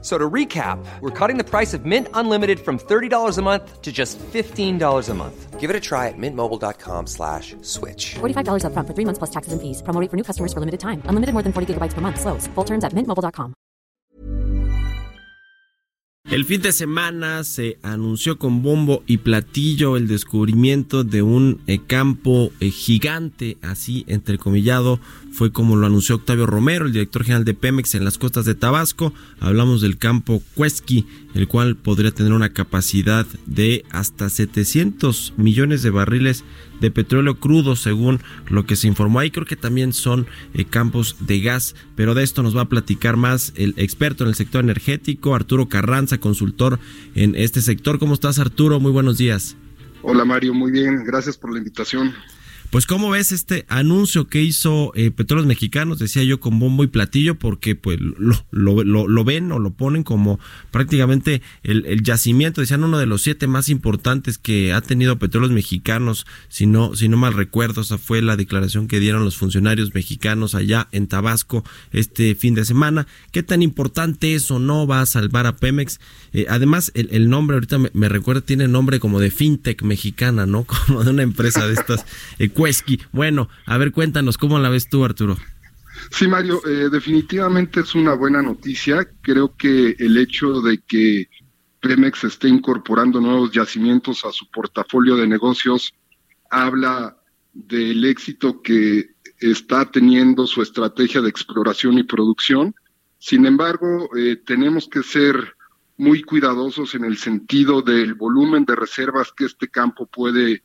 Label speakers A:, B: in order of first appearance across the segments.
A: So to recap, we're cutting the price of Mint Unlimited from $30 a month to just $15 a month.
B: Give it a try at mintmobile.com slash switch.
C: $45 up front for three months plus taxes and fees. Promo rate for new customers for limited time. Unlimited more than 40 gigabytes per month. Slows. Full terms at mintmobile.com.
D: El fin de semana se anunció con bombo y platillo el descubrimiento de un eh, campo eh, gigante, así entrecomillado, fue como lo anunció Octavio Romero, el director general de Pemex en las costas de Tabasco. Hablamos del campo Cuesqui, el cual podría tener una capacidad de hasta 700 millones de barriles de petróleo crudo, según lo que se informó ahí. Creo que también son eh, campos de gas, pero de esto nos va a platicar más el experto en el sector energético, Arturo Carranza, consultor en este sector. ¿Cómo estás, Arturo? Muy buenos días.
E: Hola, Mario. Muy bien. Gracias por la invitación.
D: Pues cómo ves este anuncio que hizo eh, Petróleos Mexicanos, decía yo con bombo y platillo, porque pues lo, lo, lo, ven o lo ponen como prácticamente el, el, yacimiento, decían uno de los siete más importantes que ha tenido Petróleos Mexicanos, si no, si no mal recuerdo, esa fue la declaración que dieron los funcionarios mexicanos allá en Tabasco este fin de semana. ¿Qué tan importante es o no va a salvar a Pemex? Eh, además, el, nombre ahorita me, me, recuerda, tiene nombre como de fintech mexicana, ¿no? Como de una empresa de estas. Eh, Cuesqui. Bueno, a ver, cuéntanos, ¿cómo la ves tú, Arturo?
E: Sí, Mario, eh, definitivamente es una buena noticia. Creo que el hecho de que Pemex esté incorporando nuevos yacimientos a su portafolio de negocios habla del éxito que está teniendo su estrategia de exploración y producción. Sin embargo, eh, tenemos que ser muy cuidadosos en el sentido del volumen de reservas que este campo puede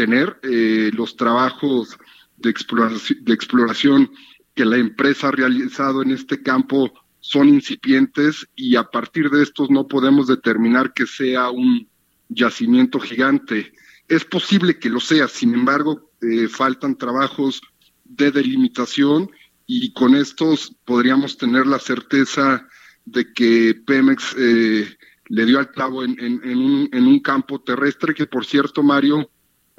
E: tener. Eh, los trabajos de exploración, de exploración que la empresa ha realizado en este campo son incipientes y a partir de estos no podemos determinar que sea un yacimiento gigante. Es posible que lo sea, sin embargo, eh, faltan trabajos de delimitación y con estos podríamos tener la certeza de que Pemex eh, le dio al clavo en, en, un, en, un, campo terrestre, que por cierto, Mario,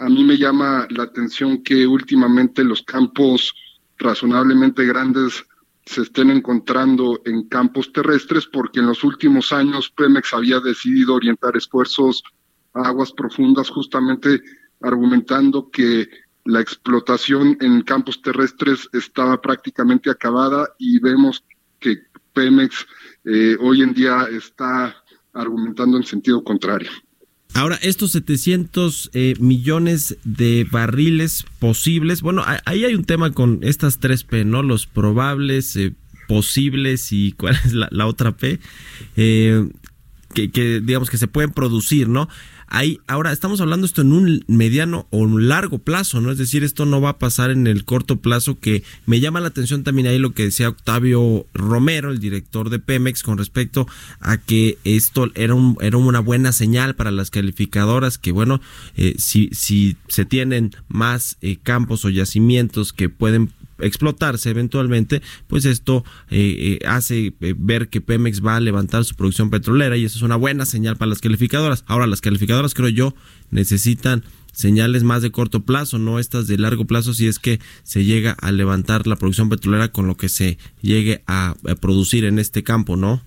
E: a mí me llama la atención que últimamente los campos razonablemente grandes se estén encontrando en campos terrestres, porque en los últimos años Pemex había decidido orientar esfuerzos a aguas profundas, justamente argumentando que la explotación en campos terrestres estaba prácticamente acabada y vemos que Pemex eh, hoy en día está argumentando en sentido contrario.
D: Ahora, estos 700 eh, millones de barriles posibles, bueno, ahí hay un tema con estas tres P, ¿no? Los probables, eh, posibles y cuál es la, otra P, eh, que, que, digamos que se pueden producir, ¿no? Ahí, ahora estamos hablando esto en un mediano o un largo plazo, ¿no? Es decir, esto no va a pasar en el corto plazo, que me llama la atención también ahí lo que decía Octavio Romero, el director de Pemex, con respecto a que esto era, un, era una buena señal para las calificadoras, que bueno, eh, si, si se tienen más eh, campos o yacimientos que pueden explotarse eventualmente, pues esto eh, eh, hace eh, ver que Pemex va a levantar su producción petrolera y eso es una buena señal para las calificadoras. Ahora, las calificadoras creo yo necesitan señales más de corto plazo, no estas de largo plazo, si es que se llega a levantar la producción petrolera con lo que se llegue a, producir en este campo, ¿no?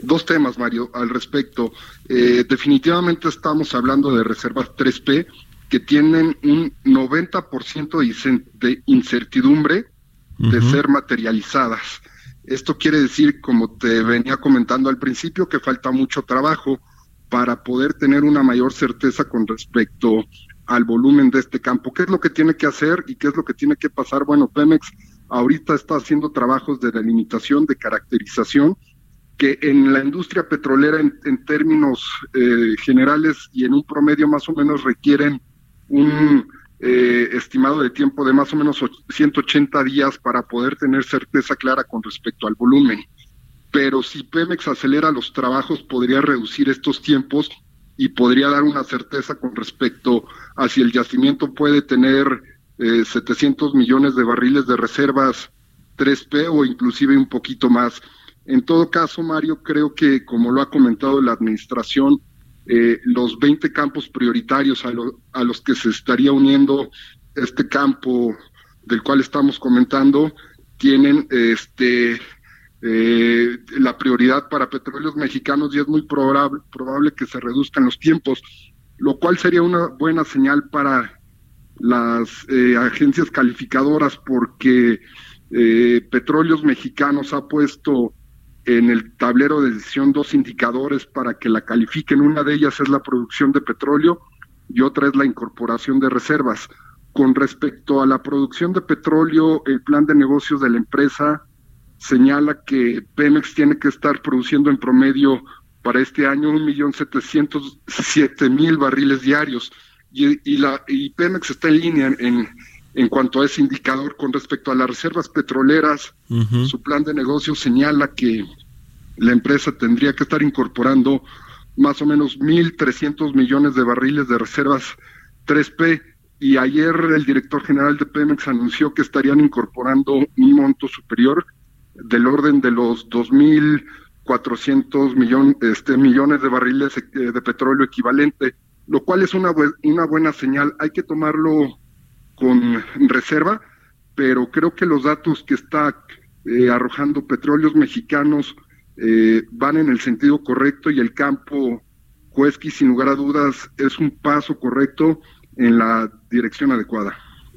E: Dos temas, Mario, al respecto. Eh, definitivamente estamos hablando de reservas 3P que tienen un 90% de incertidumbre de uh -huh. ser materializadas. Esto quiere decir, como te venía comentando al principio, que falta mucho trabajo para poder tener una mayor certeza con respecto al volumen de este campo. ¿Qué es lo que tiene que hacer y qué es lo que tiene que pasar? Bueno, Pemex ahorita está haciendo trabajos de delimitación, de caracterización, que en la industria petrolera en, en términos eh, generales y en un promedio más o menos requieren un eh, estimado de tiempo de más o menos 180 días para poder tener certeza clara con respecto al volumen. Pero si Pemex acelera los trabajos, podría reducir estos tiempos y podría dar una certeza con respecto a si el yacimiento puede tener eh, 700 millones de barriles de reservas 3P o inclusive un poquito más. En todo caso, Mario, creo que, como lo ha comentado la administración, eh, los 20 campos prioritarios a, a, los que se estaría uniendo este campo del cual estamos comentando tienen este eh, la prioridad para petróleos mexicanos y es muy probable, probable que se reduzcan los tiempos, lo cual sería una buena señal para las eh, agencias calificadoras porque Petróleos Mexicanos ha puesto en el tablero de decisión dos indicadores para que la califiquen. Una de ellas es la producción de petróleo y otra es la incorporación de reservas. Con respecto a la producción de petróleo, el plan de negocios de la empresa señala que Pemex tiene que estar produciendo en promedio para este año un millón setecientos siete mil barriles diarios y, la, y Pemex está en línea en, en cuanto a ese indicador con respecto a las reservas petroleras. Su plan de negocio señala que la empresa tendría que estar incorporando más o menos 1.300 millones de barriles de reservas 3P y ayer el director general de Pemex anunció que estarían incorporando un monto superior del orden de los 2.400 millón, este, millones de barriles eh, de petróleo equivalente lo cual es una, una buena señal. Hay que tomarlo con reserva, pero creo que los datos que está eh, arrojando petróleos mexicanos eh, van en el sentido correcto y el campo Cuesqui, sin lugar a dudas, es un paso correcto en la dirección adecuada.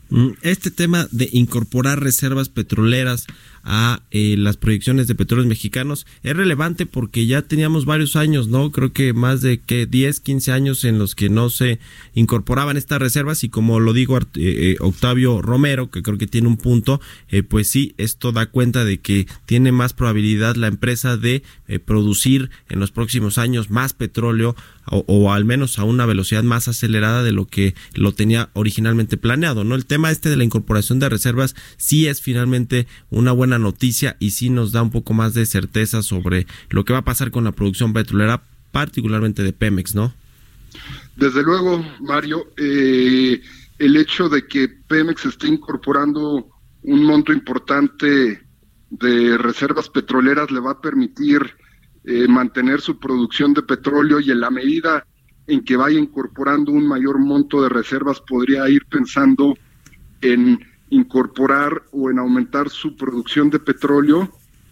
D: Mm, este tema de incorporar reservas petroleras a eh, las proyecciones de petróleos mexicanos es relevante porque ya teníamos varios años, ¿no? Creo que más de que 10, 15 años en los que no se incorporaban estas reservas y como lo digo eh, eh, Octavio Romero, que creo que tiene un punto, pues sí, esto da cuenta de que tiene más probabilidad la empresa de producir en los próximos años más petróleo o, al menos a una velocidad más acelerada de lo que lo tenía originalmente planeado, ¿no? El tema este de la incorporación de reservas sí es finalmente una buena noticia y sí nos da un poco más de certeza sobre lo que va a pasar con la producción petrolera, particularmente de Pemex, ¿no?
E: Desde luego, Mario, eh, el hecho de que Pemex esté incorporando un monto importante de reservas petroleras le va a permitir eh, mantener su producción de petróleo y en la medida en que vaya incorporando un mayor monto de reservas podría ir pensando en incorporar o en aumentar su producción de petróleo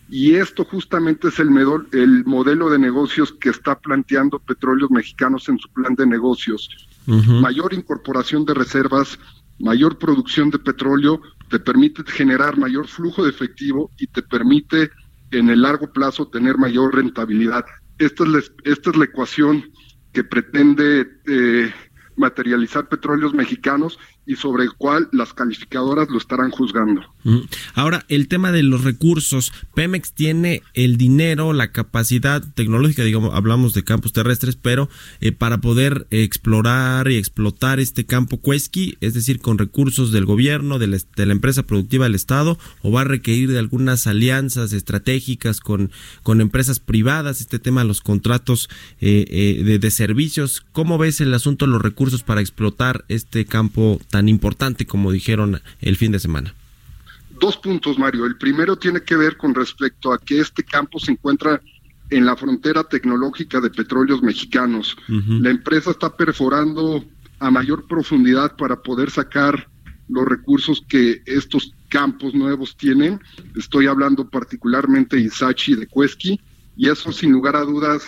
E: y esto justamente es el, el modelo de negocios que está planteando Petróleos Mexicanos en su plan de negocios. Mayor incorporación de reservas, mayor producción de petróleo, te permite generar mayor flujo de efectivo y te permite en el largo plazo tener mayor rentabilidad. Esta es la, esta es la ecuación que pretende eh, materializar petróleos mexicanos y sobre el cual las calificadoras lo estarán juzgando.
D: Ahora, el tema de los recursos. Pemex tiene el dinero, la capacidad tecnológica, digamos, hablamos de campos terrestres, pero eh, para poder explorar y explotar este campo Cuesqui, es decir, con recursos del gobierno, de la, empresa productiva del Estado, o va a requerir de algunas alianzas estratégicas con, con empresas privadas, este tema de los contratos eh, eh, de, de servicios. ¿Cómo ves el asunto de los recursos para explotar este campo tan importante como dijeron el fin de semana?
E: Dos puntos, Mario. El primero tiene que ver con respecto a que este campo se encuentra en la frontera tecnológica de petróleos mexicanos. La empresa está perforando a mayor profundidad para poder sacar los recursos que estos campos nuevos tienen. Estoy hablando particularmente de Isachi y de Cuesqui, y eso sin lugar a dudas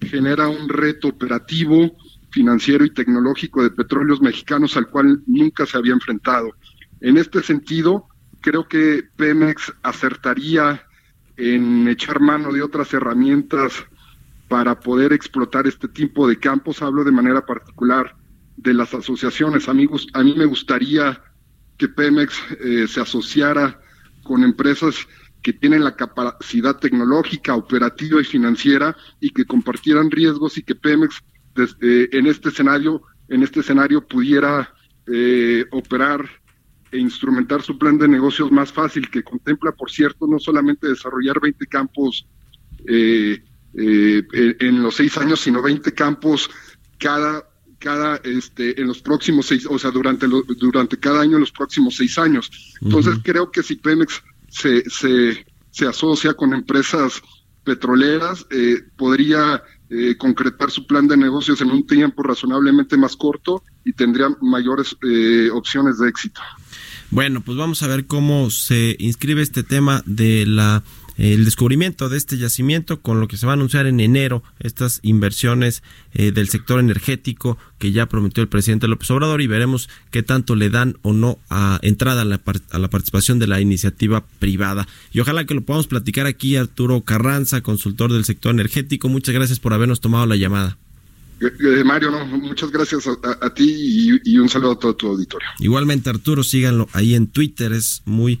E: genera un reto operativo financiero y tecnológico de petróleos mexicanos al cual nunca se había enfrentado. En este sentido, creo que Pemex acertaría en echar mano de otras herramientas para poder explotar este tipo de campos. Hablo de manera particular de las asociaciones. Amigos, a mí me gustaría que Pemex eh, se asociara con empresas que tienen la capacidad tecnológica, operativa y financiera y que compartieran riesgos y que Pemex eh, en este escenario, en este escenario pudiera eh, operar e instrumentar su plan de negocios más fácil, que contempla, por cierto, no solamente desarrollar 20 campos eh, en los seis años, sino 20 campos cada cada este en los próximos seis o sea durante durante cada año en los próximos seis años. Entonces creo que si Pemex se, se se asocia con empresas petroleras, eh, podría eh, concretar su plan de negocios en un tiempo razonablemente más corto y tendría mayores eh, opciones de éxito.
D: Bueno, pues vamos a ver cómo se inscribe este tema de la el descubrimiento de este yacimiento con lo que se va a anunciar en enero, estas inversiones eh, del sector energético que ya prometió el presidente López Obrador y veremos qué tanto le dan o no a entrada a la, a la participación de la iniciativa privada. Y ojalá que lo podamos platicar aquí, Arturo Carranza, consultor del sector energético. Muchas gracias por habernos tomado la llamada.
E: Eh, Mario, no, muchas gracias a, a ti y, y, un saludo a todo tu auditorio.
D: Igualmente, Arturo, síganlo ahí en Twitter, es muy